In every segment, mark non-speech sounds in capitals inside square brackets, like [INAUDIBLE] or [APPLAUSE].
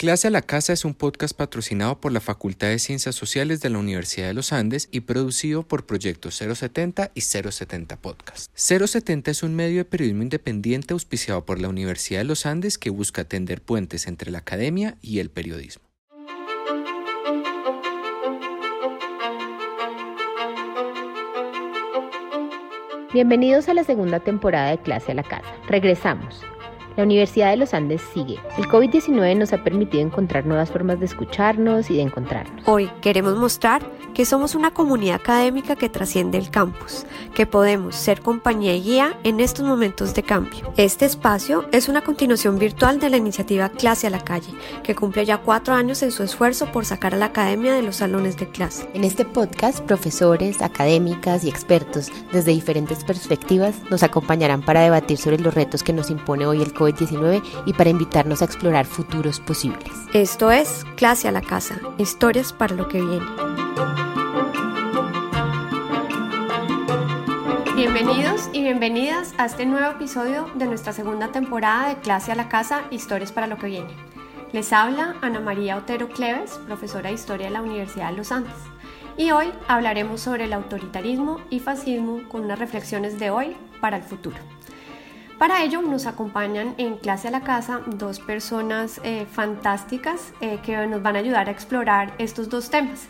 Clase a la Casa es un podcast patrocinado por la Facultad de Ciencias Sociales de la Universidad de los Andes y producido por Proyecto 070 y 070 Podcast. 070 es un medio de periodismo independiente auspiciado por la Universidad de los Andes que busca tender puentes entre la academia y el periodismo. Bienvenidos a la segunda temporada de Clase a la Casa. Regresamos. La Universidad de los Andes sigue. El COVID-19 nos ha permitido encontrar nuevas formas de escucharnos y de encontrarnos. Hoy queremos mostrar que somos una comunidad académica que trasciende el campus, que podemos ser compañía y guía en estos momentos de cambio. Este espacio es una continuación virtual de la iniciativa Clase a la Calle, que cumple ya cuatro años en su esfuerzo por sacar a la academia de los salones de clase. En este podcast, profesores, académicas y expertos desde diferentes perspectivas nos acompañarán para debatir sobre los retos que nos impone hoy el COVID-19 y para invitarnos a explorar futuros posibles. Esto es Clase a la Casa, historias para lo que viene. Bienvenidos y bienvenidas a este nuevo episodio de nuestra segunda temporada de Clase a la Casa, Historias para lo que viene. Les habla Ana María Otero Cleves, profesora de Historia de la Universidad de los Andes. Y hoy hablaremos sobre el autoritarismo y fascismo con unas reflexiones de hoy para el futuro. Para ello nos acompañan en clase a la casa dos personas eh, fantásticas eh, que nos van a ayudar a explorar estos dos temas.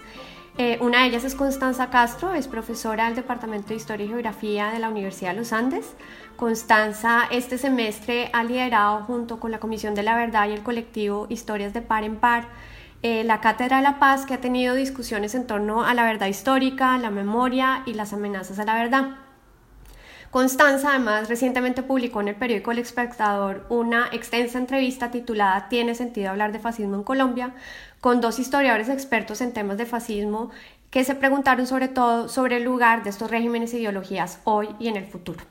Eh, una de ellas es Constanza Castro, es profesora del Departamento de Historia y Geografía de la Universidad de los Andes. Constanza este semestre ha liderado junto con la Comisión de la Verdad y el colectivo Historias de Par en Par la Cátedra de la Paz que ha tenido discusiones en torno a la verdad histórica, la memoria y las amenazas a la verdad. Constanza además recientemente publicó en el periódico El Espectador una extensa entrevista titulada ¿Tiene sentido hablar de fascismo en Colombia? con dos historiadores expertos en temas de fascismo que se preguntaron sobre todo sobre el lugar de estos regímenes e ideologías hoy y en el futuro.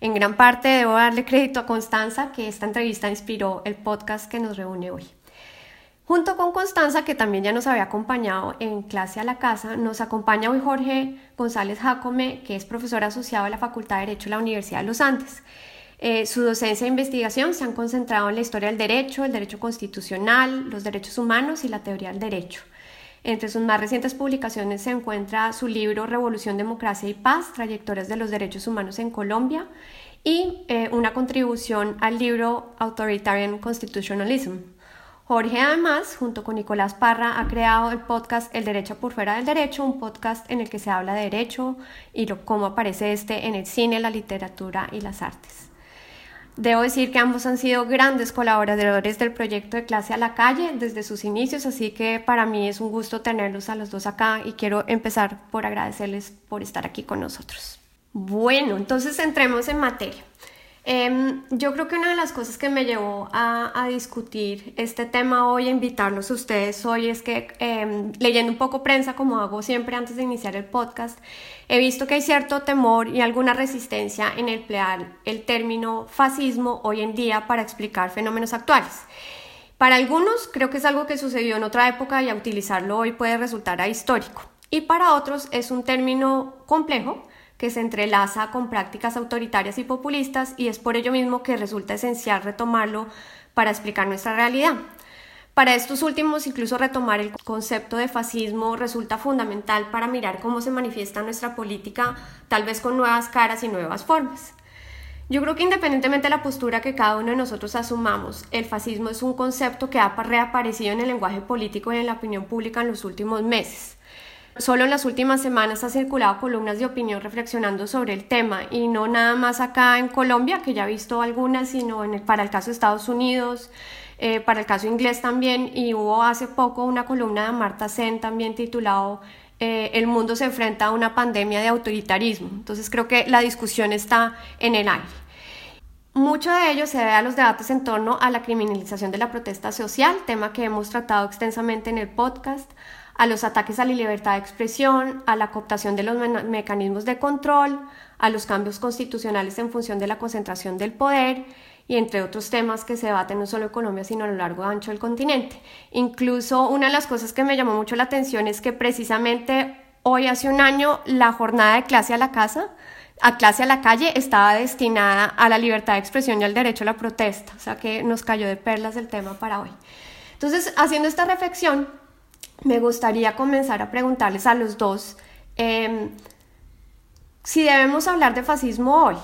En gran parte debo darle crédito a Constanza que esta entrevista inspiró el podcast que nos reúne hoy. Junto con Constanza, que también ya nos había acompañado en clase a la casa, nos acompaña hoy Jorge González Jacome, que es profesor asociado de la Facultad de Derecho de la Universidad de los Andes. Eh, su docencia e investigación se han concentrado en la historia del derecho, el derecho constitucional, los derechos humanos y la teoría del derecho. Entre sus más recientes publicaciones se encuentra su libro Revolución, Democracia y Paz, Trayectorias de los Derechos Humanos en Colombia y eh, una contribución al libro Authoritarian Constitutionalism, Jorge además, junto con Nicolás Parra, ha creado el podcast El Derecho por Fuera del Derecho, un podcast en el que se habla de derecho y cómo aparece este en el cine, la literatura y las artes. Debo decir que ambos han sido grandes colaboradores del proyecto de clase a la calle desde sus inicios, así que para mí es un gusto tenerlos a los dos acá y quiero empezar por agradecerles por estar aquí con nosotros. Bueno, entonces entremos en materia. Em, yo creo que una de las cosas que me llevó a, discutir este tema hoy, a invitarlos a ustedes hoy, es que em, leyendo un poco prensa, como hago siempre antes de iniciar el podcast, he visto que hay cierto temor y alguna resistencia en emplear el término fascismo hoy en día para explicar fenómenos actuales. Para algunos creo que es algo que sucedió en otra época y a utilizarlo hoy puede resultar ahistórico. Y para otros es un término complejo que se entrelaza con prácticas autoritarias y populistas y es por ello mismo que resulta esencial retomarlo para explicar nuestra realidad. Para estos últimos, incluso retomar el concepto de fascismo resulta fundamental para mirar cómo se manifiesta nuestra política, tal vez con nuevas caras y nuevas formas. Yo creo que independientemente de la postura que cada uno de nosotros asumamos, el fascismo es un concepto que ha reaparecido en el lenguaje político y en la opinión pública en los últimos meses. Solo en las últimas semanas ha circulado columnas de opinión reflexionando sobre el tema y no nada más acá en Colombia, que ya he visto algunas, sino para el caso de Estados Unidos, eh, para el caso inglés también, y hubo hace poco una columna de Marta Sen también titulado eh, El mundo se enfrenta a una pandemia de autoritarismo. Entonces creo que la discusión está en el aire. Mucho de ello se debe a los debates en torno a la criminalización de la protesta social, tema que hemos tratado extensamente en el podcast, a los ataques a la libertad de expresión, a la cooptación de los mecanismos de control, a los cambios constitucionales en función de la concentración del poder y entre otros temas que se debaten no solo en Colombia, sino a lo largo y ancho del continente. Incluso una de las cosas que me llamó mucho la atención es que precisamente hoy hace un año la jornada de clase a la casa, a clase a la calle, estaba destinada a la libertad de expresión y al derecho a la protesta, o sea que nos cayó de perlas el tema para hoy. Entonces, haciendo esta reflexión, me gustaría comenzar a preguntarles a los dos em, si debemos hablar de fascismo hoy.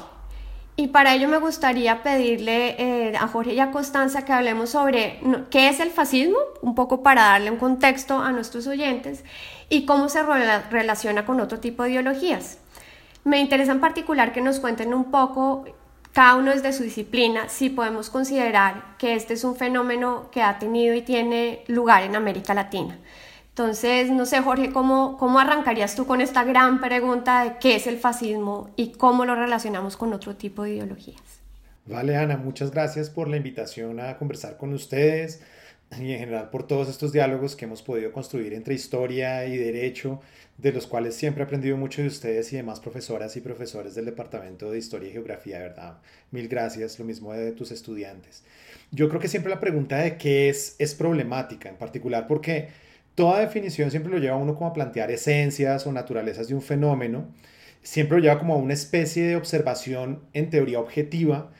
Y para ello me gustaría pedirle eh, a Jorge y a Constanza que hablemos sobre qué es el fascismo, un poco para darle un contexto a nuestros oyentes, y cómo se relaciona con otro tipo de ideologías. Me interesa en particular que nos cuenten un poco, cada uno desde su disciplina, si podemos considerar que este es un fenómeno que ha tenido y tiene lugar en América Latina. Entonces, no sé, Jorge, ¿cómo, ¿cómo arrancarías tú con esta gran pregunta de qué es el fascismo y cómo lo relacionamos con otro tipo de ideologías? Vale, Ana, muchas gracias por la invitación a conversar con ustedes y en general por todos estos diálogos que hemos podido construir entre historia y derecho, de los cuales siempre he aprendido mucho de ustedes y demás profesoras y profesores del Departamento de Historia y Geografía, ¿verdad? Mil gracias, lo mismo de tus estudiantes. Yo creo que siempre la pregunta de qué es es problemática, en particular porque Toda definición siempre lo lleva a uno como a plantear esencias o naturalezas de un fenómeno, siempre lo lleva como a una especie de observación en teoría objetiva,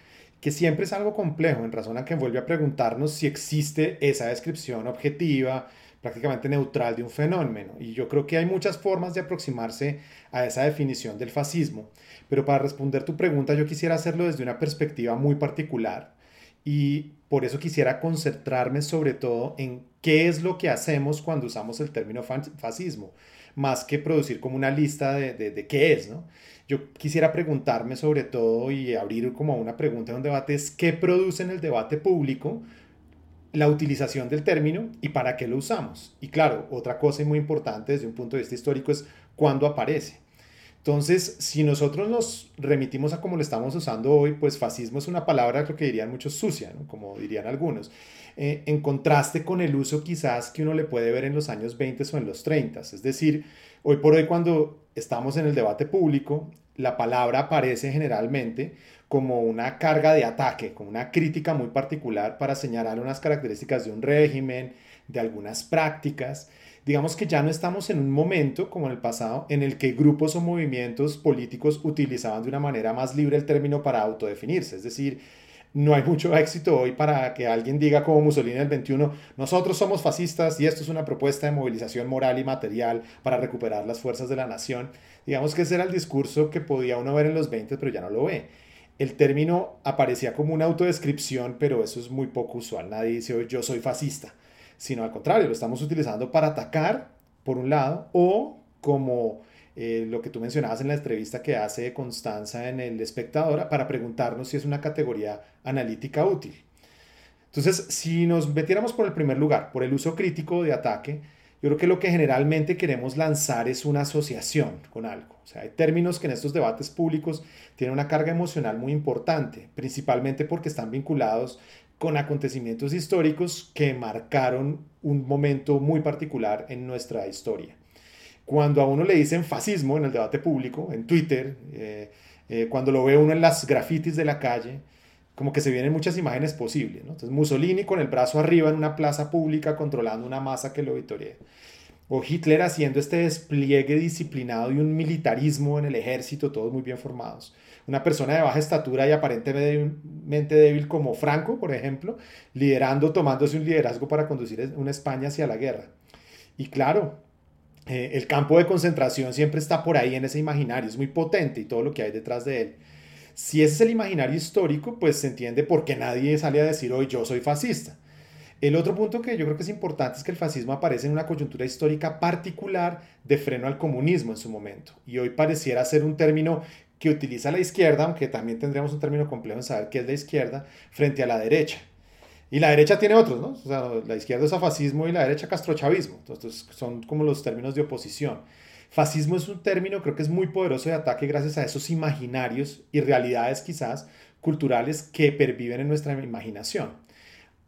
que siempre es algo complejo, en razón a que vuelve a preguntarnos si existe esa descripción objetiva, prácticamente neutral de un fenómeno. Y yo creo que hay muchas formas de aproximarse a esa definición del fascismo. Pero para responder tu pregunta, yo quisiera hacerlo desde una perspectiva muy particular y por eso quisiera concentrarme sobre todo en qué es lo que hacemos cuando usamos el término fascismo, más que producir como una lista de, qué es, ¿no? Yo quisiera preguntarme sobre todo y abrir como una pregunta de un debate es qué produce en el debate público la utilización del término y para qué lo usamos. Y claro, otra cosa muy importante desde un punto de vista histórico es cuándo aparece. Entonces, si nosotros nos remitimos a cómo lo estamos usando hoy, pues fascismo es una palabra, que dirían muchos sucia, como dirían algunos, eh, en contraste con el uso quizás que uno le puede ver en los años 20 o en los 30. Es decir, hoy por hoy cuando estamos en el debate público, la palabra aparece generalmente como una carga de ataque, como una crítica muy particular para señalar unas características de un régimen, de algunas prácticas digamos que ya no estamos en un momento como en el pasado en el que grupos o movimientos políticos utilizaban de una manera más libre el término para autodefinirse. Es decir, no hay mucho éxito hoy para que alguien diga como Mussolini en el 21, nosotros somos fascistas y esto es una propuesta de movilización moral y material para recuperar las fuerzas de la nación. Digamos que ese era el discurso que podía uno ver en los 20, pero ya no lo ve. El término aparecía como una autodescripción, pero eso es muy poco usual. Nadie dice yo soy fascista sino al contrario, lo estamos utilizando para atacar, por un lado, o como eh, lo que tú mencionabas en la entrevista que hace Constanza en El Espectador, para preguntarnos si es una categoría analítica útil. Entonces, si nos metiéramos por el primer lugar, por el uso crítico de ataque, yo creo que lo que generalmente queremos lanzar es una asociación con algo. O sea, hay términos que en estos debates públicos tienen una carga emocional muy importante, principalmente porque están vinculados con acontecimientos históricos que marcaron un momento muy particular en nuestra historia. Cuando a uno le dicen fascismo en el debate público, en Twitter, eh, eh, cuando lo ve uno en las grafitis de la calle, como que se vienen muchas imágenes posibles. Entonces Mussolini con el brazo arriba en una plaza pública controlando una masa que lo vitorea. O Hitler haciendo este despliegue disciplinado y un militarismo en el ejército, todos muy bien formados una persona de baja estatura y aparentemente débil como Franco, por ejemplo, liderando, tomándose un liderazgo para conducir una España hacia la guerra. Y claro, eh, el campo de concentración siempre está por ahí en ese imaginario, es muy potente y todo lo que hay detrás de él. Si ese es el imaginario histórico, pues se entiende por qué nadie sale a decir hoy yo soy fascista. El otro punto que yo creo que es importante es que el fascismo aparece en una coyuntura histórica particular de freno al comunismo en su momento. Y hoy pareciera ser un término que utiliza la izquierda, aunque también tendríamos un término complejo en saber qué es la izquierda, frente a la derecha. Y la derecha tiene otros, ¿no? O sea, la izquierda es a fascismo y la derecha castrochavismo. Entonces son como los términos de oposición. Fascismo es un término, creo que es muy poderoso de ataque gracias a esos imaginarios y realidades quizás culturales que perviven en nuestra imaginación.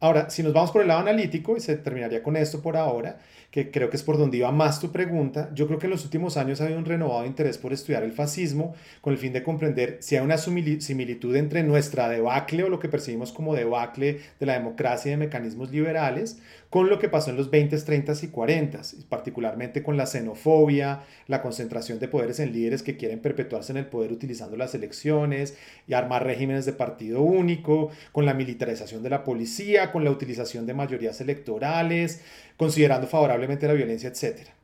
Ahora, si nos vamos por el lado analítico, y se terminaría con esto por ahora, que creo que es por donde iba más tu pregunta, yo creo que en los últimos años ha habido un renovado interés por estudiar el fascismo con el fin de comprender si hay una similitud entre nuestra debacle o lo que percibimos como debacle de la democracia y de mecanismos liberales con lo que pasó en los 20s, 30s y 40s, particularmente con la xenofobia, la concentración de poderes en líderes que quieren perpetuarse en el poder utilizando las elecciones y armar regímenes de partido único, con la militarización de la policía, con la utilización de mayorías electorales, considerando favorablemente la violencia, etc.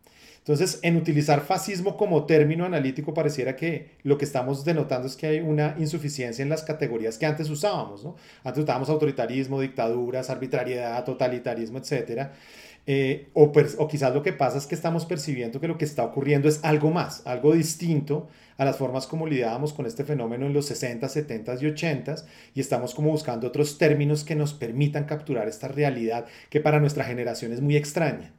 Entonces, en utilizar fascismo como término analítico, pareciera que lo que estamos denotando es que hay una insuficiencia en las categorías que antes usábamos. ¿no? Antes usábamos autoritarismo, dictaduras, arbitrariedad, totalitarismo, etc. Eh, o, o quizás lo que pasa es que estamos percibiendo que lo que está ocurriendo es algo más, algo distinto a las formas como lidiábamos con este fenómeno en los 60, 70 y 80 y estamos como buscando otros términos que nos permitan capturar esta realidad que para nuestra generación es muy extraña.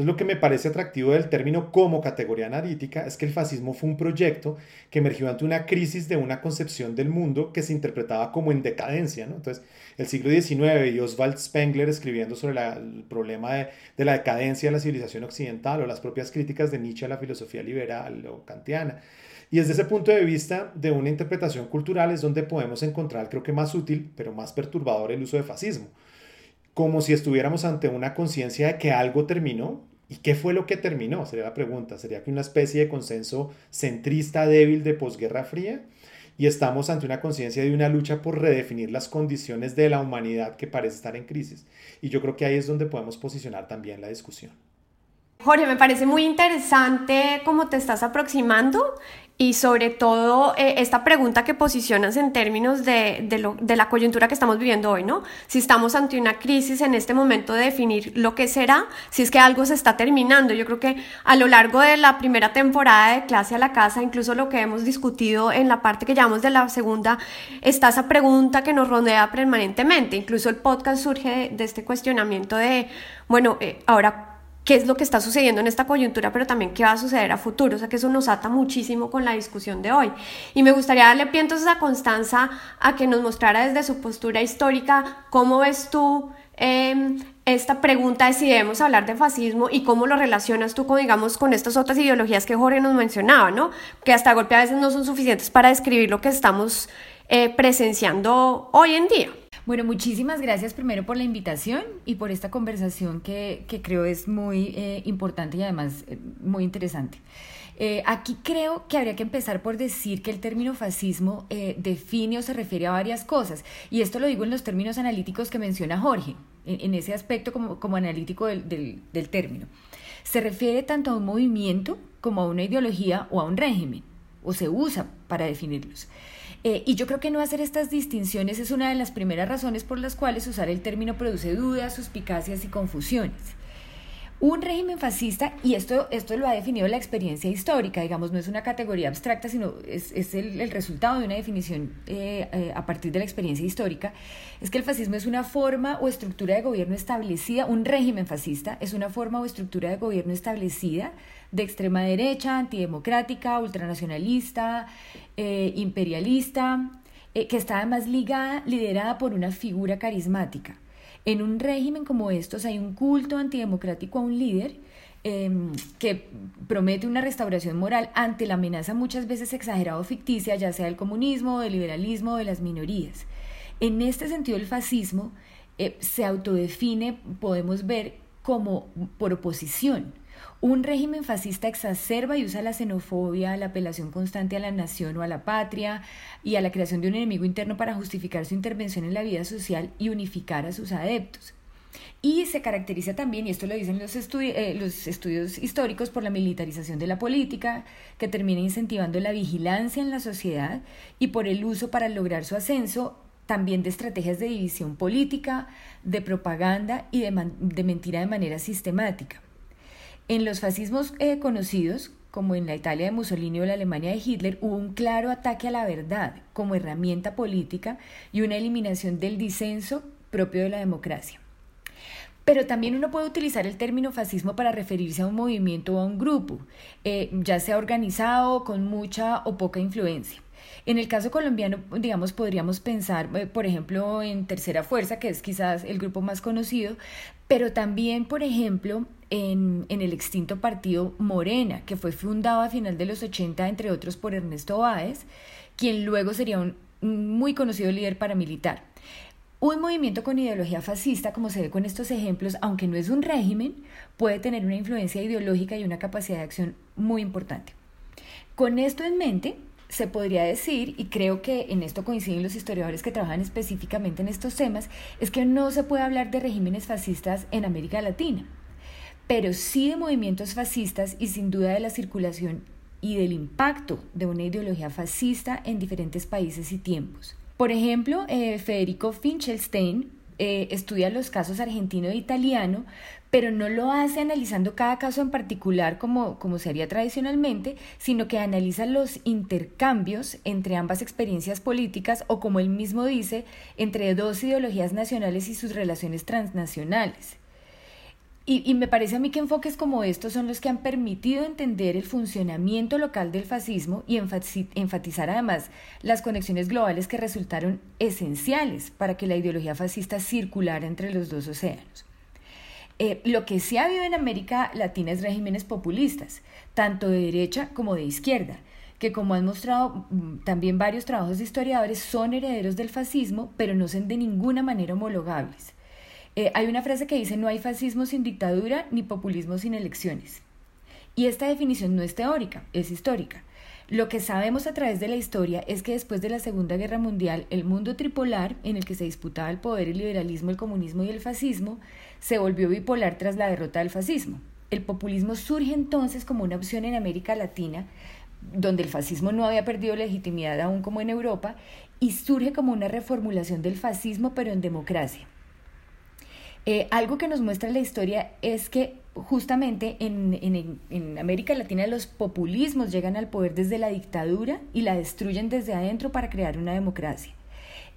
Entonces lo que me parece atractivo del término como categoría analítica es que el fascismo fue un proyecto que emergió ante una crisis de una concepción del mundo que se interpretaba como en decadencia. Entonces el siglo XIX y Oswald Spengler escribiendo sobre el problema de, de, la decadencia de la civilización occidental o las propias críticas de Nietzsche a la filosofía liberal o kantiana. Y desde ese punto de vista de una interpretación cultural es donde podemos encontrar, creo que más útil, pero más perturbador, el uso de fascismo como si estuviéramos ante una conciencia de que algo terminó. ¿Y qué fue lo que terminó? Sería la pregunta. ¿Sería que una especie de consenso centrista débil de posguerra fría? Y estamos ante una conciencia de una lucha por redefinir las condiciones de la humanidad que parece estar en crisis. Y yo creo que ahí es donde podemos posicionar también la discusión. Jorge, me parece muy interesante cómo te estás aproximando y sobre todo eh, esta pregunta que posicionas en términos de, de, la coyuntura que estamos viviendo hoy, ¿no? Si estamos ante una crisis en este momento de definir lo que será, si es que algo se está terminando. Yo creo que a lo largo de la primera temporada de Clase a la Casa, incluso lo que hemos discutido en la parte que llamamos de la segunda, está esa pregunta que nos rodea permanentemente. Incluso el podcast surge de, este cuestionamiento de, bueno, eh, ahora qué es lo que está sucediendo en esta coyuntura, pero también qué va a suceder a futuro. O sea que eso nos ata muchísimo con la discusión de hoy. Y me gustaría darle pie entonces a Constanza a que nos mostrara desde su postura histórica cómo ves tú em, esta pregunta de si debemos hablar de fascismo y cómo lo relacionas tú con, digamos, con estas otras ideologías que Jorge nos mencionaba, ¿no? Que hasta golpe a veces no son suficientes para describir lo que estamos eh, presenciando hoy en día. Bueno, muchísimas gracias primero por la invitación y por esta conversación que, creo es muy eh, importante y además eh, muy interesante. Eh, aquí creo que habría que empezar por decir que el término fascismo define o se refiere a varias cosas. Y esto lo digo en los términos analíticos que menciona Jorge, en, ese aspecto como, como analítico del, del término. Se refiere tanto a un movimiento como a una ideología o a un régimen, o se usa para definirlos. Eh, y yo creo que no hacer estas distinciones es una de las primeras razones por las cuales usar el término produce dudas, suspicacias y confusiones. Un régimen fascista, y esto, esto lo ha definido la experiencia histórica, digamos, no es una categoría abstracta, sino es, es el, resultado de una definición eh, eh, a partir de la experiencia histórica, es que el fascismo es una forma o estructura de gobierno establecida, un régimen fascista es una forma o estructura de gobierno establecida de extrema derecha, antidemocrática, ultranacionalista, eh, imperialista, eh, que está además ligada, liderada por una figura carismática. En un régimen como estos hay un culto antidemocrático a un líder em, que promete una restauración moral ante la amenaza muchas veces exagerada o ficticia, ya sea del comunismo, del liberalismo o de las minorías. En este sentido, el fascismo eh, se autodefine, podemos ver, como por oposición un régimen fascista exacerba y usa la xenofobia, la apelación constante a la nación o a la patria y a la creación de un enemigo interno para justificar su intervención en la vida social y unificar a sus adeptos. Y se caracteriza también, y esto lo dicen los, eh, estudios históricos, por la militarización de la política, que termina incentivando la vigilancia en la sociedad y por el uso para lograr su ascenso también de estrategias de división política, de propaganda y de mentira de manera sistemática. En los fascismos eh, conocidos, como en la Italia de Mussolini o la Alemania de Hitler, hubo un claro ataque a la verdad como herramienta política y una eliminación del disenso propio de la democracia. Pero también uno puede utilizar el término fascismo para referirse a un movimiento o a un grupo, eh, ya sea organizado, con mucha o poca influencia. En el caso colombiano, digamos, podríamos pensar, eh, por ejemplo, en Tercera Fuerza, que es quizás el grupo más conocido, pero también, por ejemplo, en, el extinto partido Morena, que fue fundado a final de los 80, entre otros, por Ernesto Báez, quien luego sería un muy conocido líder paramilitar. Un movimiento con ideología fascista, como se ve con estos ejemplos, aunque no es un régimen, puede tener una influencia ideológica y una capacidad de acción muy importante. Con esto en mente, se podría decir, y creo que en esto coinciden los historiadores que trabajan específicamente en estos temas, es que no se puede hablar de regímenes fascistas en América Latina, pero sí de movimientos fascistas y sin duda de la circulación y del impacto de una ideología fascista en diferentes países y tiempos. Por ejemplo, eh, Federico Finchelstein eh, estudia los casos argentino e italiano, pero no lo hace analizando cada caso en particular como, como se haría tradicionalmente, sino que analiza los intercambios entre ambas experiencias políticas o, como él mismo dice, entre dos ideologías nacionales y sus relaciones transnacionales. Y, me parece a mí que enfoques como estos son los que han permitido entender el funcionamiento local del fascismo y enfatizar además las conexiones globales que resultaron esenciales para que la ideología fascista circulara entre los dos océanos. Eh, lo que sí ha habido en América Latina es regímenes populistas, tanto de derecha como de izquierda, que como han mostrado mm, también varios trabajos de historiadores son herederos del fascismo, pero no son de ninguna manera homologables. Eh, hay una frase que dice no hay fascismo sin dictadura ni populismo sin elecciones. Y esta definición no es teórica, es histórica. Lo que sabemos a través de la historia es que después de la Segunda Guerra Mundial, el mundo tripolar, en el que se disputaba el poder, el liberalismo, el comunismo y el fascismo, se volvió bipolar tras la derrota del fascismo. El populismo surge entonces como una opción en América Latina, donde el fascismo no había perdido legitimidad aún como en Europa, y surge como una reformulación del fascismo pero en democracia. Eh, algo que nos muestra la historia es que justamente en, América Latina los populismos llegan al poder desde la dictadura y la destruyen desde adentro para crear una democracia.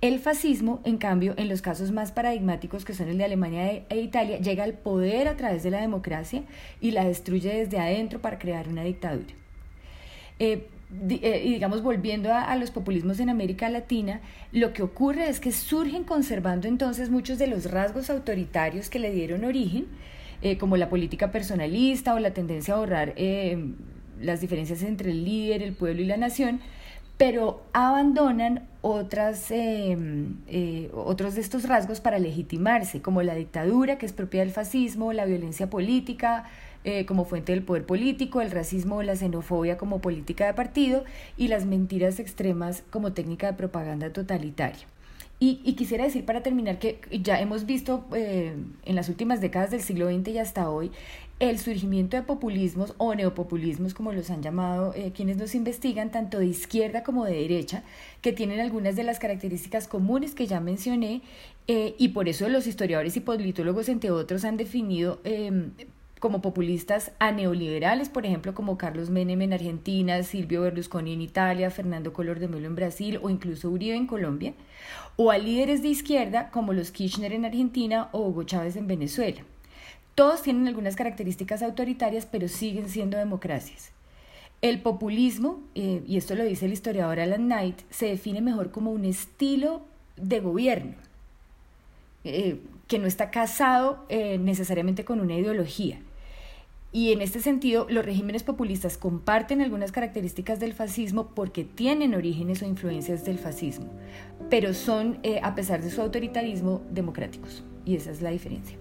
El fascismo, en cambio, en los casos más paradigmáticos que son el de Alemania e Italia, llega al poder a través de la democracia y la destruye desde adentro para crear una dictadura. Eh, y digamos, volviendo a, los populismos en América Latina, lo que ocurre es que surgen conservando entonces muchos de los rasgos autoritarios que le dieron origen, eh, como la política personalista o la tendencia a ahorrar eh, las diferencias entre el líder, el pueblo y la nación, pero abandonan otras, otros de estos rasgos para legitimarse, como la dictadura, que es propia del fascismo, la violencia política, eh, como fuente del poder político, el racismo o la xenofobia como política de partido y las mentiras extremas como técnica de propaganda totalitaria. Y, quisiera decir para terminar que ya hemos visto eh, en las últimas décadas del siglo XX y hasta hoy el surgimiento de populismos o neopopulismos, como los han llamado eh, quienes nos investigan, tanto de izquierda como de derecha, que tienen algunas de las características comunes que ya mencioné, y por eso los historiadores y politólogos, entre otros, han definido como populistas a neoliberales, por ejemplo, como Carlos Menem en Argentina, Silvio Berlusconi en Italia, Fernando Collor de Melo en Brasil o incluso Uribe en Colombia, o a líderes de izquierda como los Kirchner en Argentina o Hugo Chávez en Venezuela. Todos tienen algunas características autoritarias, pero siguen siendo democracias. El populismo, eh, y esto lo dice el historiador Alan Knight, se define mejor como un estilo de gobierno, eh, que no está casado eh, necesariamente con una ideología. Y en este sentido, los regímenes populistas comparten algunas características del fascismo porque tienen orígenes o influencias del fascismo, pero son, eh, a pesar de su autoritarismo, democráticos. Y esa es la diferencia.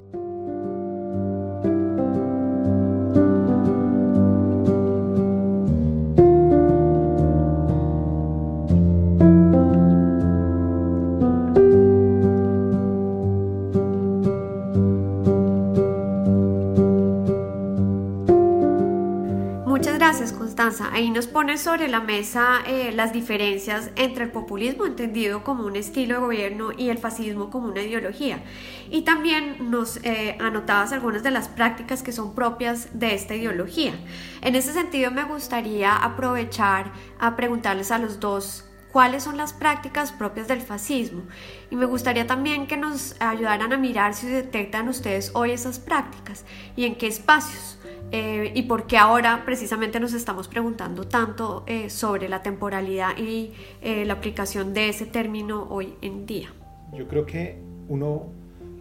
Ahí nos pone sobre la mesa eh, las diferencias entre el populismo entendido como un estilo de gobierno y el fascismo como una ideología. Y también nos eh, anotabas algunas de las prácticas que son propias de esta ideología. En ese sentido me gustaría aprovechar a preguntarles a los dos cuáles son las prácticas propias del fascismo. Y me gustaría también que nos ayudaran a mirar si detectan ustedes hoy esas prácticas y en qué espacios. Eh, y por qué ahora precisamente nos estamos preguntando tanto eh, sobre la temporalidad y eh, la aplicación de ese término hoy en día. Yo creo que uno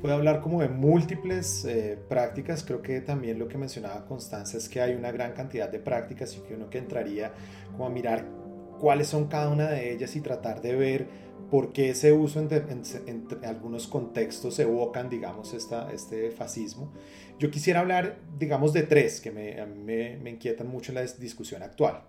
puede hablar como de múltiples prácticas, creo que también lo que mencionaba Constanza es que hay una gran cantidad de prácticas y que uno que entraría como a mirar cuáles son cada una de ellas y tratar de ver por qué ese uso en, algunos contextos evocan, digamos, esta, este fascismo. Yo quisiera hablar, digamos, de tres que me, a mí me, inquietan mucho en la discusión actual.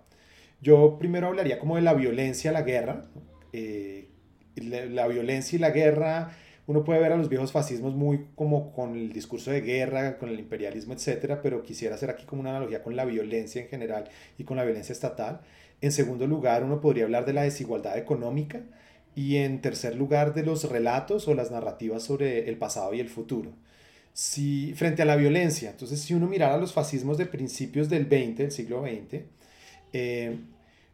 Yo primero hablaría como de la violencia, la guerra. Eh, la, violencia y la guerra, uno puede ver a los viejos fascismos muy como con el discurso de guerra, con el imperialismo, etcétera, pero quisiera hacer aquí como una analogía con la violencia en general y con la violencia estatal. En segundo lugar, uno podría hablar de la desigualdad económica y en tercer lugar de los relatos o las narrativas sobre el pasado y el futuro. Si, frente a la violencia, entonces si uno mirara los fascismos de principios del 20, del siglo XX, eh,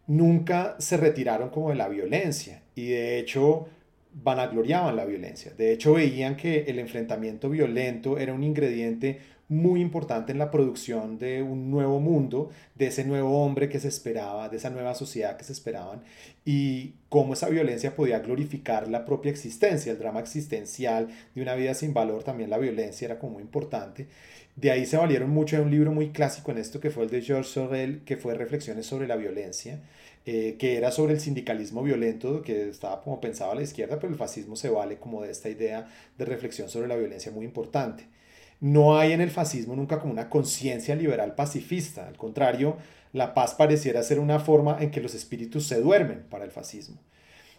nunca se retiraron como de la violencia y de hecho vanagloriaban la violencia. De hecho veían que el enfrentamiento violento era un ingrediente muy importante en la producción de un nuevo mundo, de ese nuevo hombre que se esperaba, de esa nueva sociedad que se esperaban, y cómo esa violencia podía glorificar la propia existencia, el drama existencial de una vida sin valor, también la violencia era como muy importante. De ahí se valieron mucho de un libro muy clásico en esto que fue el de George Sorel, que fue Reflexiones sobre la violencia, eh, que era sobre el sindicalismo violento, que estaba como pensado a la izquierda, pero el fascismo se vale como de esta idea de reflexión sobre la violencia muy importante. No hay en el fascismo nunca como una conciencia liberal pacifista, al contrario, la paz pareciera ser una forma en que los espíritus se duermen para el fascismo.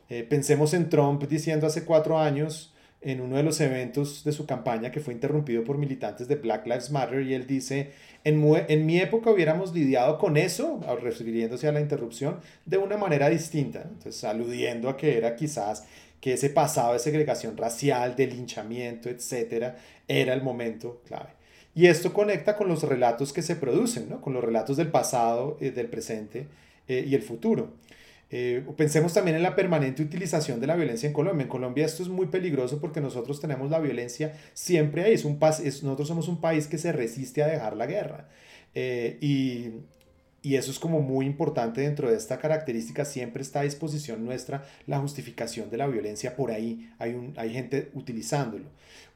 Eh, pensemos en Trump diciendo hace cuatro años en uno de los eventos de su campaña que fue interrumpido por militantes de Black Lives Matter y él dice, en, en mi época hubiéramos lidiado con eso, refiriéndose a la interrupción, de una manera distinta, entonces aludiendo a que era quizás que ese pasado de segregación racial, de linchamiento, etcétera, era el momento clave. Y esto conecta con los relatos que se producen, ¿no? con los relatos del pasado, eh, del presente eh, y el futuro. Eh, pensemos también en la permanente utilización de la violencia en Colombia. En Colombia esto es muy peligroso porque nosotros tenemos la violencia siempre ahí. Es un nosotros somos un país que se resiste a dejar la guerra. y, y eso es como muy importante dentro de esta característica, siempre está a disposición nuestra la justificación de la violencia, por ahí hay, un, hay gente utilizándolo.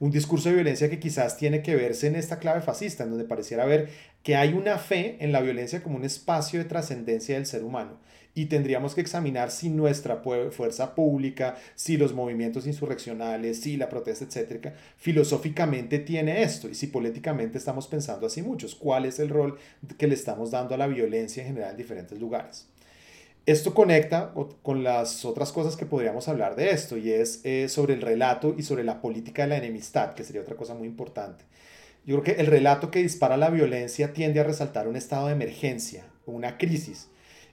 Un discurso de violencia que quizás tiene que verse en esta clave fascista, en donde pareciera ver que hay una fe en la violencia como un espacio de trascendencia del ser humano y tendríamos que examinar si nuestra fuerza pública, si los movimientos insurreccionales, si la protesta, etcétera, filosóficamente tiene esto y si políticamente estamos pensando así muchos, cuál es el rol que le estamos dando a la violencia en general en diferentes lugares. Esto conecta con las otras cosas que podríamos hablar de esto y es eh, sobre el relato y sobre la política de la enemistad, que sería otra cosa muy importante. Yo creo que el relato que dispara la violencia tiende a resaltar un estado de emergencia, una crisis,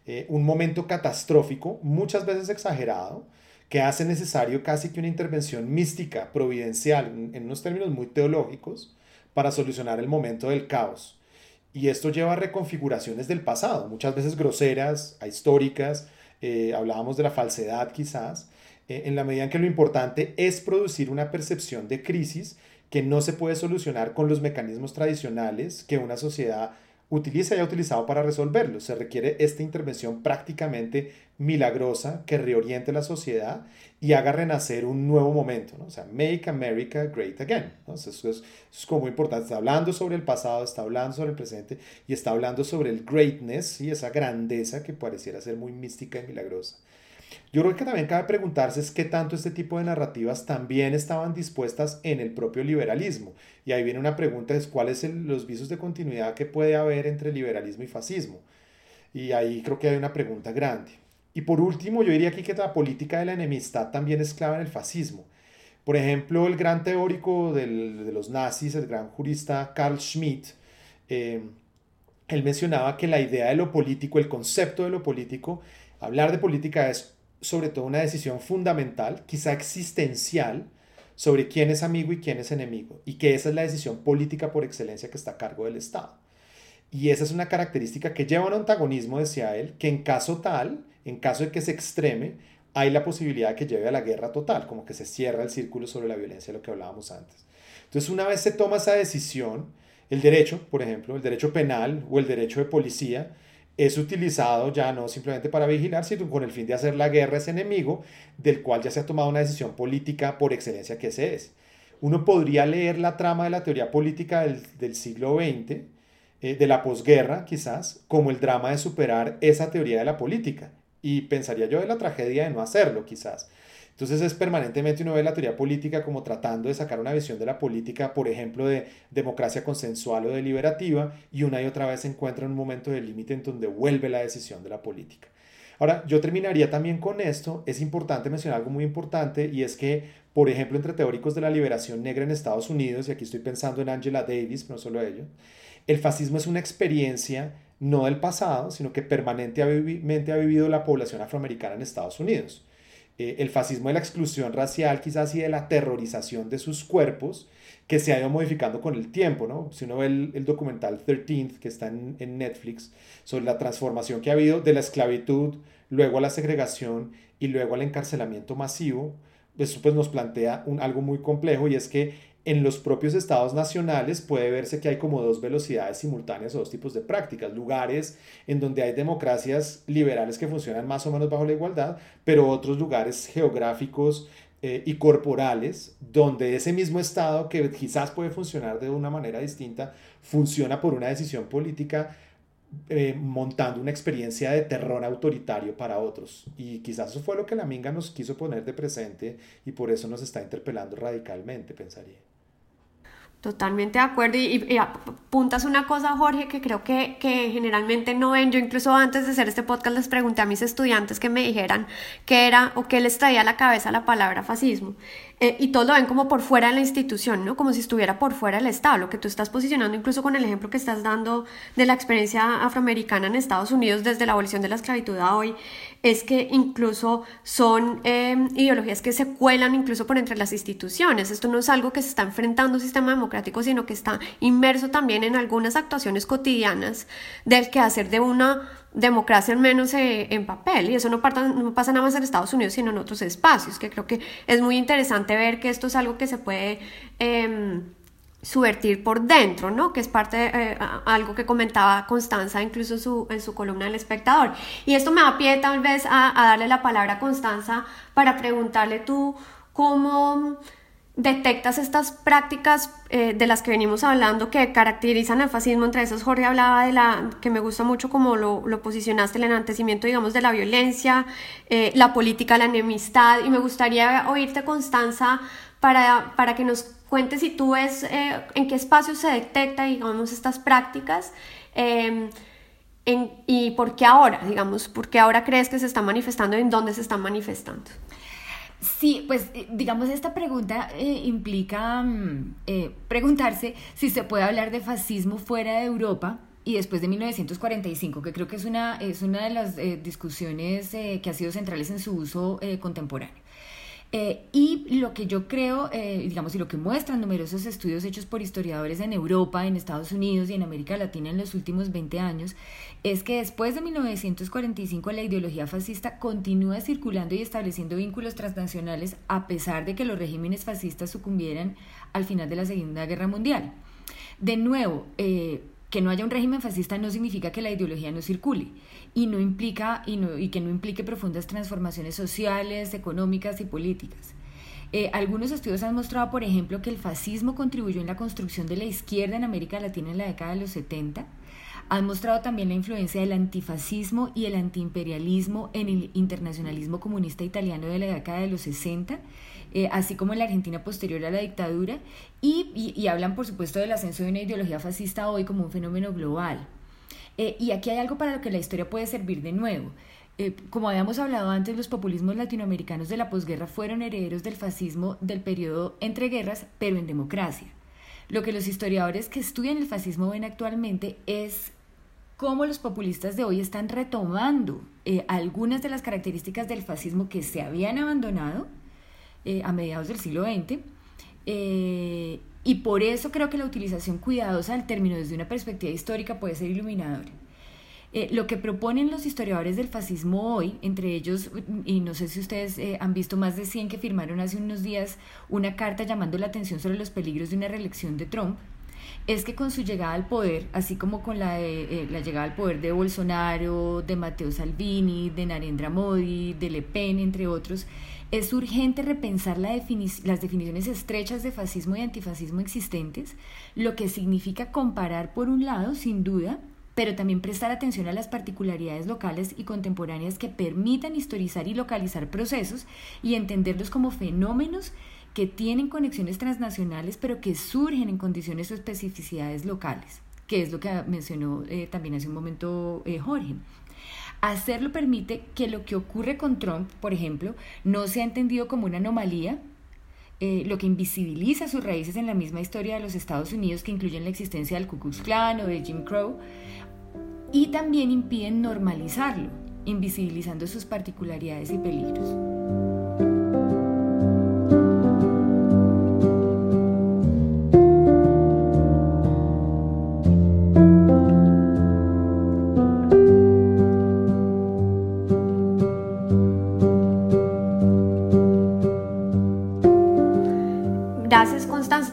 eh, un momento catastrófico, muchas veces exagerado, que hace necesario casi que una intervención mística, providencial, en, unos términos muy teológicos, para solucionar el momento del caos. Y esto lleva a reconfiguraciones del pasado, muchas veces groseras, históricas, eh, hablábamos de la falsedad quizás, eh, en la medida en que lo importante es producir una percepción de crisis que no se puede solucionar con los mecanismos tradicionales que una sociedad utiliza y ha utilizado para resolverlo. Se requiere esta intervención prácticamente milagrosa que reoriente la sociedad y haga renacer un nuevo momento, ¿no? O sea, make America great again. Eso, es, como muy importante. Está hablando sobre el pasado, está hablando sobre el presente y está hablando sobre el greatness y esa grandeza que pareciera ser muy mística y milagrosa. Yo creo que también cabe preguntarse es qué tanto este tipo de narrativas también estaban dispuestas en el propio liberalismo. Y ahí viene una pregunta, es cuáles son los visos de continuidad que puede haber entre liberalismo y fascismo. Y ahí creo que hay una pregunta grande. Y por último, yo diría aquí que la política de la enemistad también es clave en el fascismo. Por ejemplo, el gran teórico de los nazis, el gran jurista Carl Schmitt, eh, él mencionaba que la idea de lo político, el concepto de lo político, hablar de política es sobre todo una decisión fundamental, quizá existencial, sobre quién es amigo y quién es enemigo, y que esa es la decisión política por excelencia que está a cargo del Estado. Y esa es una característica que lleva a un antagonismo, decía él, que en caso tal, en caso de que se extreme, hay la posibilidad de que lleve a la guerra total, como que se cierra el círculo sobre la violencia, lo que hablábamos antes. Entonces, una vez se toma esa decisión, el derecho, por ejemplo, el derecho penal o el derecho de policía, es utilizado ya no simplemente para vigilar, sino con el fin de hacer la guerra a ese enemigo, del cual ya se ha tomado una decisión política por excelencia que ese es. Uno podría leer la trama de la teoría política del, siglo XX, eh, de la posguerra quizás, como el drama de superar esa teoría de la política. Y pensaría yo de la tragedia de no hacerlo quizás. Entonces es permanentemente uno ve la teoría política como tratando de sacar una visión de la política, por ejemplo, de democracia consensual o deliberativa, y una y otra vez se encuentra en un momento de límite en donde vuelve la decisión de la política. Ahora, yo terminaría también con esto. Es importante mencionar algo muy importante y es que, por ejemplo, entre teóricos de la liberación negra en Estados Unidos, y aquí estoy pensando en Angela Davis, no solo ello, el fascismo es una experiencia no del pasado, sino que permanentemente ha vivido la población afroamericana en Estados Unidos. Eh, el fascismo de la exclusión racial quizás y de la terrorización de sus cuerpos, que se ha ido modificando con el tiempo, ¿no? Si uno ve el, documental 13th, que está en, en, Netflix, sobre la transformación que ha habido de la esclavitud, luego a la segregación y luego al encarcelamiento masivo, eso pues nos plantea un, algo muy complejo y es que en los propios estados nacionales puede verse que hay como dos velocidades simultáneas o dos tipos de prácticas, lugares en donde hay democracias liberales que funcionan más o menos bajo la igualdad, pero otros lugares geográficos eh, y corporales donde ese mismo estado que quizás puede funcionar de una manera distinta, funciona por una decisión política eh, montando una experiencia de terror autoritario para otros. Y quizás eso fue lo que la Minga nos quiso poner de presente y por eso nos está interpelando radicalmente, pensaría. Totalmente de acuerdo y, apuntas una cosa, Jorge, que creo que, que, generalmente no ven. Yo incluso antes de hacer este podcast les pregunté a mis estudiantes que me dijeran qué era o qué les traía a la cabeza la palabra fascismo. Eh, y todo lo ven como por fuera de la institución, ¿no? Como si estuviera por fuera del Estado, lo que tú estás posicionando incluso con el ejemplo que estás dando de la experiencia afroamericana en Estados Unidos desde la abolición de la esclavitud a hoy, es que incluso son eh, ideologías que se cuelan incluso por entre las instituciones. Esto no es algo que se está enfrentando un sistema democrático, sino que está inmerso también en algunas actuaciones cotidianas del quehacer de una democracia al menos eh, en papel y eso no, pasa nada más en Estados Unidos sino en otros espacios que creo que es muy interesante ver que esto es algo que se puede eh, subvertir por dentro, ¿no? Que es parte de eh, algo que comentaba Constanza incluso su, en su columna del espectador. Y esto me da pie tal vez a, a darle la palabra a Constanza para preguntarle tú cómo detectas estas prácticas eh, de las que venimos hablando que caracterizan el fascismo, entre esas Jorge hablaba de la, que me gusta mucho como lo, lo posicionaste, el enantecimiento, digamos, de la violencia, eh, la política, la enemistad, y me gustaría oírte, Constanza, para, para que nos cuentes si tú ves eh, en qué espacio se detecta, digamos, estas prácticas. Em, y por qué ahora, digamos, por qué ahora crees que se está manifestando y en dónde se están manifestando. Sí, pues eh, digamos esta pregunta eh, implica mm, preguntarse si se puede hablar de fascismo fuera de Europa y después de 1945, que creo que es una, es una de las discusiones que ha sido centrales en su uso contemporáneo. Eh, y lo que yo creo, eh, digamos, y lo que muestran numerosos estudios hechos por historiadores en Europa, en Estados Unidos y en América Latina en los últimos 20 años, es que después de 1945 la ideología fascista continúa circulando y estableciendo vínculos transnacionales a pesar de que los regímenes fascistas sucumbieran al final de la Segunda Guerra Mundial. De nuevo, eh, que no haya un régimen fascista no significa que la ideología no circule y no implica y, no, y que no implique profundas transformaciones sociales, económicas y políticas. Eh, algunos estudios han mostrado, por ejemplo, que el fascismo contribuyó en la construcción de la izquierda en América Latina en la década de los 70. Han mostrado también la influencia del antifascismo y el antiimperialismo en el internacionalismo comunista italiano de la década de los 60 eh, así como en la Argentina posterior a la dictadura, y, hablan, por supuesto, del ascenso de una ideología fascista hoy como un fenómeno global. Eh, y aquí hay algo para lo que la historia puede servir de nuevo. Eh, como habíamos hablado antes, los populismos latinoamericanos de la posguerra fueron herederos del fascismo del periodo entre guerras, pero en democracia. Lo que los historiadores que estudian el fascismo ven actualmente es cómo los populistas de hoy están retomando algunas de las características del fascismo que se habían abandonado eh, a mediados del siglo XX. Eh, y por eso creo que la utilización cuidadosa del término desde una perspectiva histórica puede ser iluminadora. Eh, lo que proponen los historiadores del fascismo hoy, entre ellos, y no sé si ustedes han visto más de 100 que firmaron hace unos días una carta llamando la atención sobre los peligros de una reelección de Trump, es que con su llegada al poder, así como con la, la llegada al poder de Bolsonaro, de Matteo Salvini, de Narendra Modi, de Le Pen, entre otros, es urgente repensar las definiciones estrechas de fascismo y antifascismo existentes, lo que significa comparar, por un lado, sin duda, pero también prestar atención a las particularidades locales y contemporáneas que permitan historizar y localizar procesos y entenderlos como fenómenos que tienen conexiones transnacionales, pero que surgen en condiciones o especificidades locales, que es lo que mencionó eh, también hace un momento eh, Jorge. Hacerlo permite que lo que ocurre con Trump, por ejemplo, no sea entendido como una anomalía, eh, lo que invisibiliza sus raíces en la misma historia de los Estados Unidos, que incluyen la existencia del Ku Klux Klan o de Jim Crow, y también impiden normalizarlo, invisibilizando sus particularidades y peligros.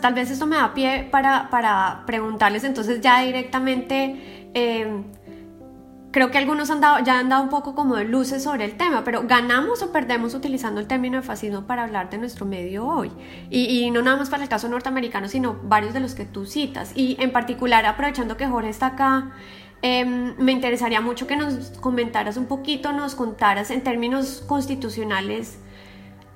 Tal vez esto me da pie para, para preguntarles entonces ya directamente, eh, creo que algunos han dado, ya han dado un poco como de luces sobre el tema, pero ¿ganamos o perdemos utilizando el término de fascismo para hablar de nuestro medio hoy? Y, no nada más para el caso norteamericano, sino varios de los que tú citas. Y en particular, aprovechando que Jorge está acá, em, me interesaría mucho que nos comentaras un poquito, nos contaras en términos constitucionales,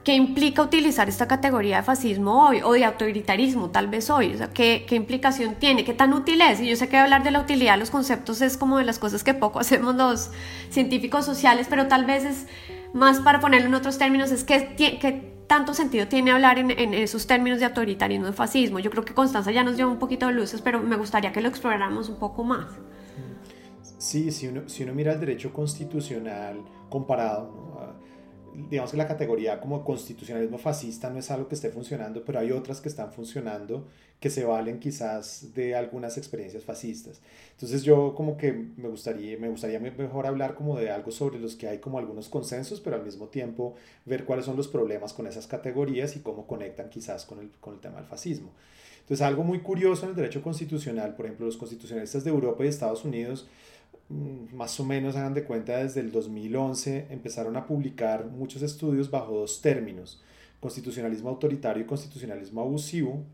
¿Qué implica utilizar esta categoría de fascismo hoy o de autoritarismo tal vez hoy? O sea, ¿qué, ¿qué, implicación tiene? ¿Qué tan útil es? Y yo sé que hablar de la utilidad de los conceptos es como de las cosas que poco [LAUGHS] hacemos los científicos sociales, pero tal vez es más para ponerlo en otros términos, es que, qué tanto sentido tiene hablar en, en, esos términos de autoritarismo y fascismo. Yo creo que Constanza ya nos dio un poquito de luces, pero me gustaría que lo exploráramos un poco más. Sí, si uno, si uno mira el derecho constitucional comparado, ¿no? Digamos que la categoría como constitucionalismo fascista no es algo que esté funcionando, pero hay otras que están funcionando que se valen quizás de algunas experiencias fascistas. Entonces yo como que me gustaría, me gustaría mejor hablar como de algo sobre los que hay como algunos consensos, pero al mismo tiempo ver cuáles son los problemas con esas categorías y cómo conectan quizás con el, con el tema del fascismo. Entonces algo muy curioso en el derecho constitucional, por ejemplo los constitucionalistas de Europa y Estados Unidos, más o menos hagan de cuenta desde el 2011 empezaron a publicar muchos estudios bajo dos términos, constitucionalismo autoritario y constitucionalismo abusivo,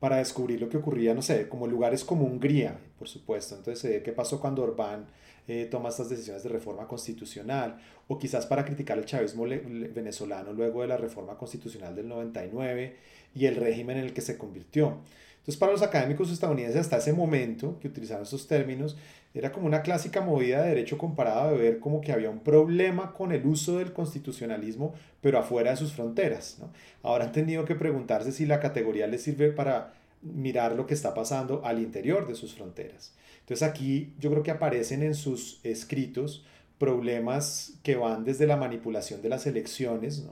para descubrir lo que ocurría, no sé, como lugares como Hungría, por supuesto. Entonces, ¿qué pasó cuando Orbán eh, toma estas decisiones de reforma constitucional? O quizás para criticar el chavismo venezolano luego de la reforma constitucional del 99 y el régimen en el que se convirtió. Entonces, para los académicos estadounidenses hasta ese momento que utilizaron esos términos, era como una clásica movida de derecho comparado de ver como que había un problema con el uso del constitucionalismo, pero afuera de sus fronteras. ¿no? Ahora han tenido que preguntarse si la categoría les sirve para mirar lo que está pasando al interior de sus fronteras. Entonces aquí yo creo que aparecen en sus escritos problemas que van desde la manipulación de las elecciones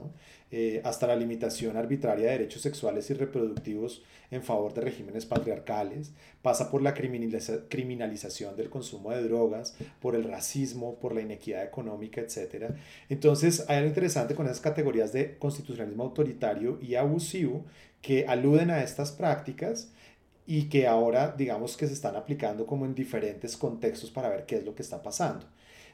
eh, hasta la limitación arbitraria de derechos sexuales y reproductivos en favor de regímenes patriarcales, pasa por la criminalización del consumo de drogas, por el racismo, por la inequidad económica, etc. Entonces hay algo interesante con esas categorías de constitucionalismo autoritario y abusivo que aluden a estas prácticas y que ahora digamos que se están aplicando como en diferentes contextos para ver qué es lo que está pasando.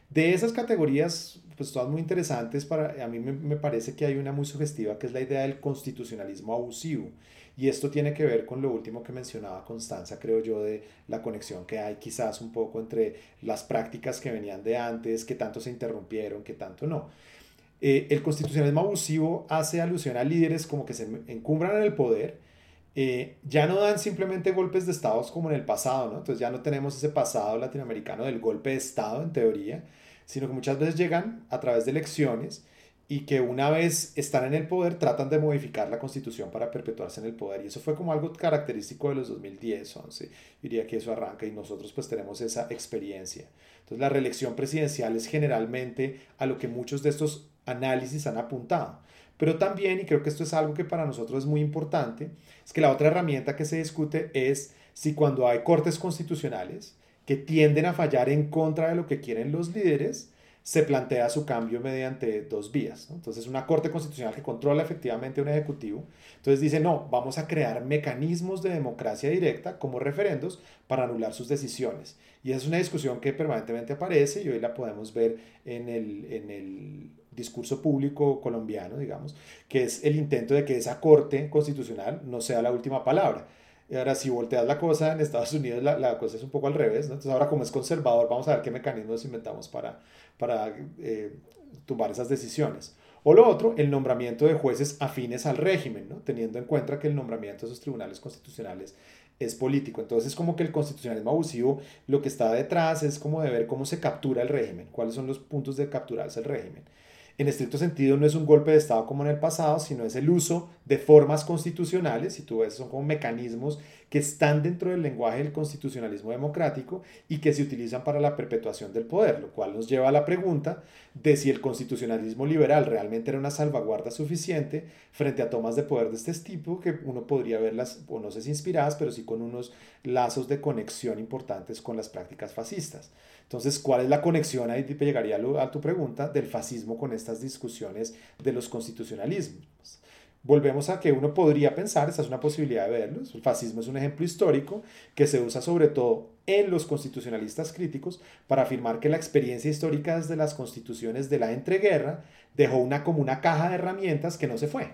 De esas categorías, pues todas muy interesantes, para, a mí me, parece que hay una muy sugestiva que es la idea del constitucionalismo abusivo. Y esto tiene que ver con lo último que mencionaba Constanza, creo yo, de la conexión que hay quizás un poco entre las prácticas que venían de antes, que tanto se interrumpieron, que tanto no. Eh, el constitucionalismo abusivo hace alusión a líderes como que se encumbran en el poder, eh, ya no dan simplemente golpes de estados como en el pasado, ¿no? Entonces ya no tenemos ese pasado latinoamericano del golpe de estado en teoría, sino que muchas veces llegan a través de elecciones y que una vez están en el poder tratan de modificar la constitución para perpetuarse en el poder. Y eso fue como algo característico de los 2010, 11. Diría que eso arranca y nosotros pues tenemos esa experiencia. Entonces la reelección presidencial es generalmente a lo que muchos de estos análisis han apuntado. Pero también, y creo que esto es algo que para nosotros es muy importante, es que la otra herramienta que se discute es si cuando hay cortes constitucionales que tienden a fallar en contra de lo que quieren los líderes, se plantea su cambio mediante dos vías. Entonces, una corte constitucional que controla efectivamente un ejecutivo, entonces dice, no, vamos a crear mecanismos de democracia directa como referendos para anular sus decisiones. Y esa es una discusión que permanentemente aparece y hoy la podemos ver en el, en el discurso público colombiano, digamos, que es el intento de que esa Corte Constitucional no sea la última palabra. Y ahora, si volteas la cosa, en Estados Unidos la, la cosa es un poco al revés, ¿no? Entonces, ahora como es conservador, vamos a ver qué mecanismos inventamos para, para eh, tomar esas decisiones. O lo otro, el nombramiento de jueces afines al régimen, ¿no? teniendo en cuenta que el nombramiento de esos tribunales constitucionales es político. Entonces, como que el constitucionalismo abusivo lo que está detrás es como de ver cómo se captura el régimen, cuáles son los puntos de capturarse el régimen en estricto sentido no es un golpe de Estado como en el pasado, sino es el uso de formas constitucionales, y tú ves, son como mecanismos que están dentro del lenguaje del constitucionalismo democrático y que se utilizan para la perpetuación del poder, lo cual nos lleva a la pregunta de si el constitucionalismo liberal realmente era una salvaguarda suficiente frente a tomas de poder de este tipo, que uno podría verlas, o no sé si inspiradas, pero sí con unos lazos de conexión importantes con las prácticas fascistas. Entonces, ¿cuál es la conexión? Ahí llegaría a tu pregunta del fascismo con estas discusiones de los constitucionalismos. Volvemos a que uno podría pensar, esta es una posibilidad de verlo, el fascismo es un ejemplo histórico que se usa sobre todo en los constitucionalistas críticos para afirmar que la experiencia histórica desde las constituciones de la entreguerra dejó una como una caja de herramientas que no se fue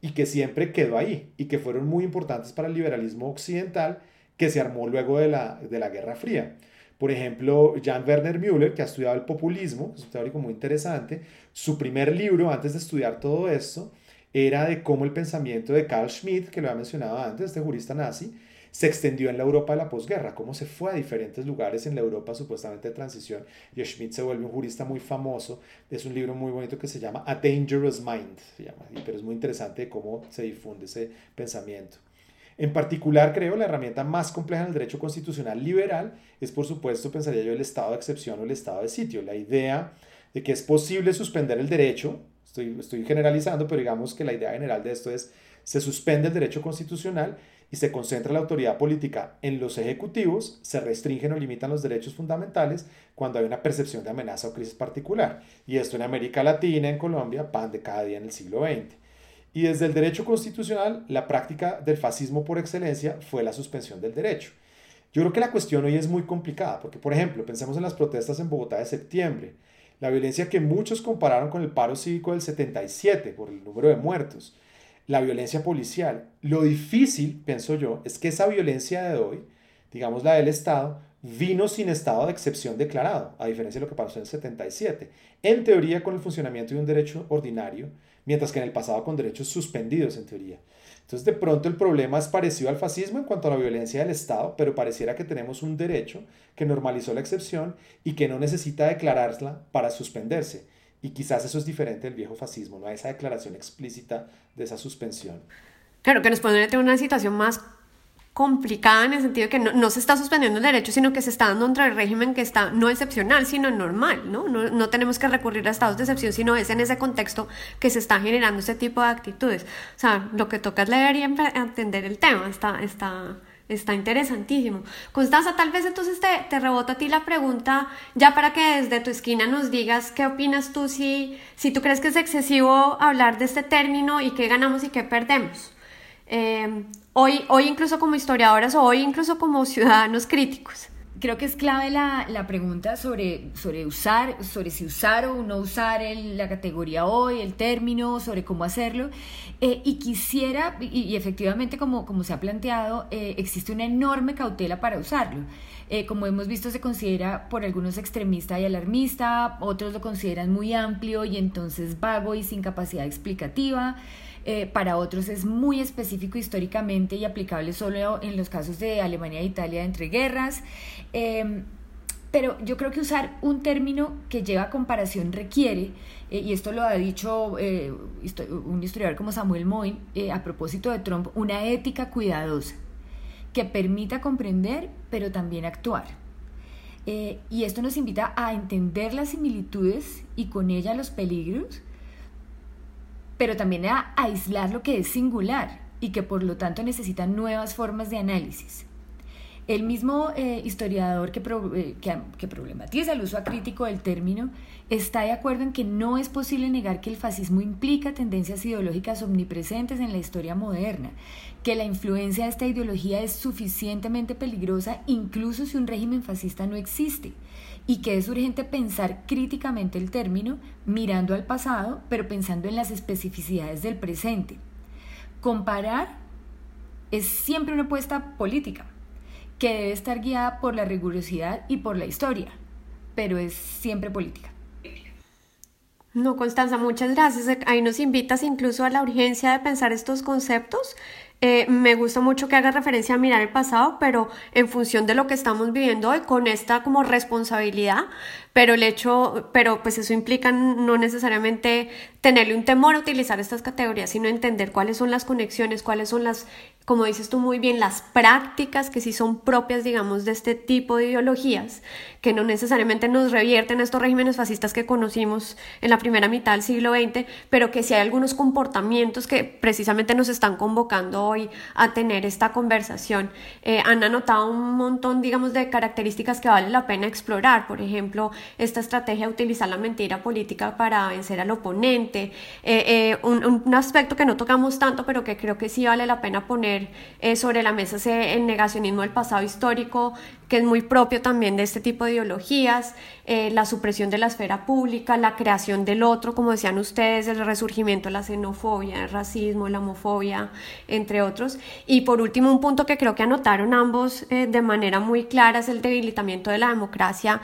y que siempre quedó ahí y que fueron muy importantes para el liberalismo occidental que se armó luego de la, de la Guerra Fría. Por ejemplo, Jan Werner Müller, que ha estudiado el populismo, es un teórico muy interesante, su primer libro antes de estudiar todo esto era de cómo el pensamiento de Carl Schmitt, que lo había mencionado antes, este jurista nazi, se extendió en la Europa de la posguerra, cómo se fue a diferentes lugares en la Europa supuestamente de transición. Y Schmitt se vuelve un jurista muy famoso. Es un libro muy bonito que se llama A Dangerous Mind, pero es muy interesante cómo se difunde ese pensamiento. En particular, creo, la herramienta más compleja en el derecho constitucional liberal es, por supuesto, pensaría yo, el estado de excepción o el estado de sitio. La idea de que es posible suspender el derecho, estoy, estoy generalizando, pero digamos que la idea general de esto es, se suspende el derecho constitucional y se concentra la autoridad política en los ejecutivos, se restringen o limitan los derechos fundamentales cuando hay una percepción de amenaza o crisis particular. Y esto en América Latina, en Colombia, pan de cada día en el siglo XX. Y desde el derecho constitucional, la práctica del fascismo por excelencia fue la suspensión del derecho. Yo creo que la cuestión hoy es muy complicada, porque por ejemplo, pensemos en las protestas en Bogotá de septiembre, la violencia que muchos compararon con el paro cívico del 77 por el número de muertos, la violencia policial. Lo difícil, pienso yo, es que esa violencia de hoy, digamos la del Estado, vino sin estado de excepción declarado, a diferencia de lo que pasó en el 77, en teoría con el funcionamiento de un derecho ordinario mientras que en el pasado con derechos suspendidos en teoría. Entonces de pronto el problema es parecido al fascismo en cuanto a la violencia del Estado, pero pareciera que tenemos un derecho que normalizó la excepción y que no necesita declararla para suspenderse. Y quizás eso es diferente del viejo fascismo, no hay esa declaración explícita de esa suspensión. Claro, que nos pone en una situación más complicada en el sentido de que no, se está suspendiendo el derecho, sino que se está dando otro régimen que está no excepcional, sino normal, ¿no? ¿no? No tenemos que recurrir a estados de excepción, sino es en ese contexto que se está generando este tipo de actitudes. O sea, lo que toca es leer y entender el tema, está, está, está interesantísimo. Constanza, tal vez entonces te, te rebota a ti la pregunta, ya para que desde tu esquina nos digas qué opinas tú, si, si tú crees que es excesivo hablar de este término y qué ganamos y qué perdemos. Eh, hoy, hoy incluso como historiadoras o hoy incluso como ciudadanos críticos. Creo que es clave la, la pregunta sobre, sobre usar, sobre si usar o no usar la categoría hoy, el término, sobre cómo hacerlo. Eh, y quisiera, y, efectivamente como, como se ha planteado, eh, existe una enorme cautela para usarlo. Eh, como hemos visto, se considera por algunos extremista y alarmista, otros lo consideran muy amplio y entonces vago y sin capacidad explicativa. Eh, para otros es muy específico históricamente y aplicable solo en los casos de Alemania e Italia entre guerras. Em, pero yo creo que usar un término que lleva comparación requiere, eh, y esto lo ha dicho eh, un historiador como Samuel Moyn a propósito de Trump, una ética cuidadosa que permita comprender, pero también actuar. y esto nos invita a entender las similitudes y con ellas los peligros, pero también a aislar lo que es singular y que por lo tanto necesita nuevas formas de análisis. El mismo eh, historiador eh, que, que, problematiza el uso acrítico del término está de acuerdo en que no es posible negar que el fascismo implica tendencias ideológicas omnipresentes en la historia moderna, que la influencia de esta ideología es suficientemente peligrosa incluso si un régimen fascista no existe, y que es urgente pensar críticamente el término, mirando al pasado, pero pensando en las especificidades del presente. Comparar es siempre una apuesta política, que debe estar guiada por la rigurosidad y por la historia, pero es siempre política. No, Constanza, muchas gracias. Ahí nos invitas incluso a la urgencia de pensar estos conceptos eh, me gusta mucho que haga referencia a mirar el pasado, pero en función de lo que estamos viviendo hoy, con esta como responsabilidad, pero el hecho, pero pues eso implica no necesariamente tenerle un temor a utilizar estas categorías, sino entender cuáles son las conexiones, cuáles son las como dices tú muy bien, las prácticas que sí son propias, digamos, de este tipo de ideologías, que no necesariamente nos revierten a estos regímenes fascistas que conocimos en la primera mitad del siglo XX, pero que sí hay algunos comportamientos que precisamente nos están convocando hoy a tener esta conversación. Eh, han anotado un montón, digamos, de características que vale la pena explorar, por ejemplo, esta estrategia de utilizar la mentira política para vencer al oponente, eh, eh, un, un aspecto que no tocamos tanto, pero que creo que sí vale la pena poner eh, sobre la mesa ese, el negacionismo del pasado histórico, que es muy propio también de este tipo de ideologías, eh, la supresión de la esfera pública, la creación del otro, como decían ustedes, el resurgimiento de la xenofobia, el racismo, la homofobia, entre otros. Y por último, un punto que creo que anotaron ambos eh, de manera muy clara es el debilitamiento de la democracia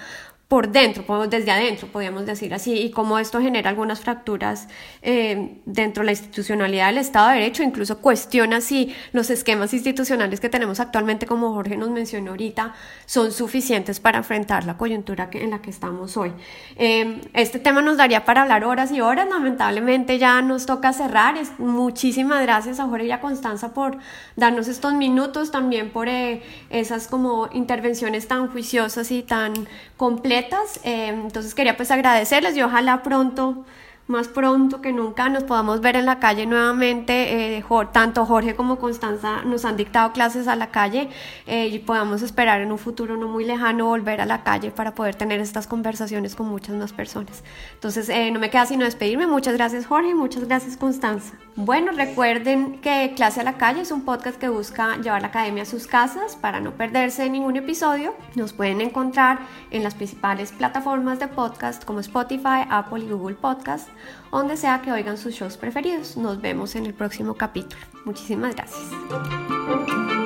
por dentro, desde adentro, podríamos decir así, y cómo esto genera algunas fracturas eh, dentro de la institucionalidad del Estado de Derecho, incluso cuestiona si los esquemas institucionales que tenemos actualmente, como Jorge nos mencionó ahorita, son suficientes para enfrentar la coyuntura en la que estamos hoy. Eh, este tema nos daría para hablar horas y horas, lamentablemente ya nos toca cerrar. muchísimas gracias a Jorge y a Constanza por darnos estos minutos, también por eh, esas como intervenciones tan juiciosas y tan completas eh, entonces quería pues agradecerles. Y ojalá pronto más pronto que nunca nos podamos ver en la calle nuevamente. Eh, tanto Jorge como Constanza nos han dictado clases a la calle eh, y podamos esperar en un futuro no muy lejano volver a la calle para poder tener estas conversaciones con muchas más personas. Entonces, eh, no me queda sino despedirme. Muchas gracias Jorge muchas gracias Constanza. Bueno, recuerden que Clase a la Calle es un podcast que busca llevar la academia a sus casas para no perderse ningún episodio. Nos pueden encontrar en las principales plataformas de podcast como Spotify, Apple y Google Podcast donde sea que oigan sus shows preferidos. Nos vemos en el próximo capítulo. Muchísimas gracias.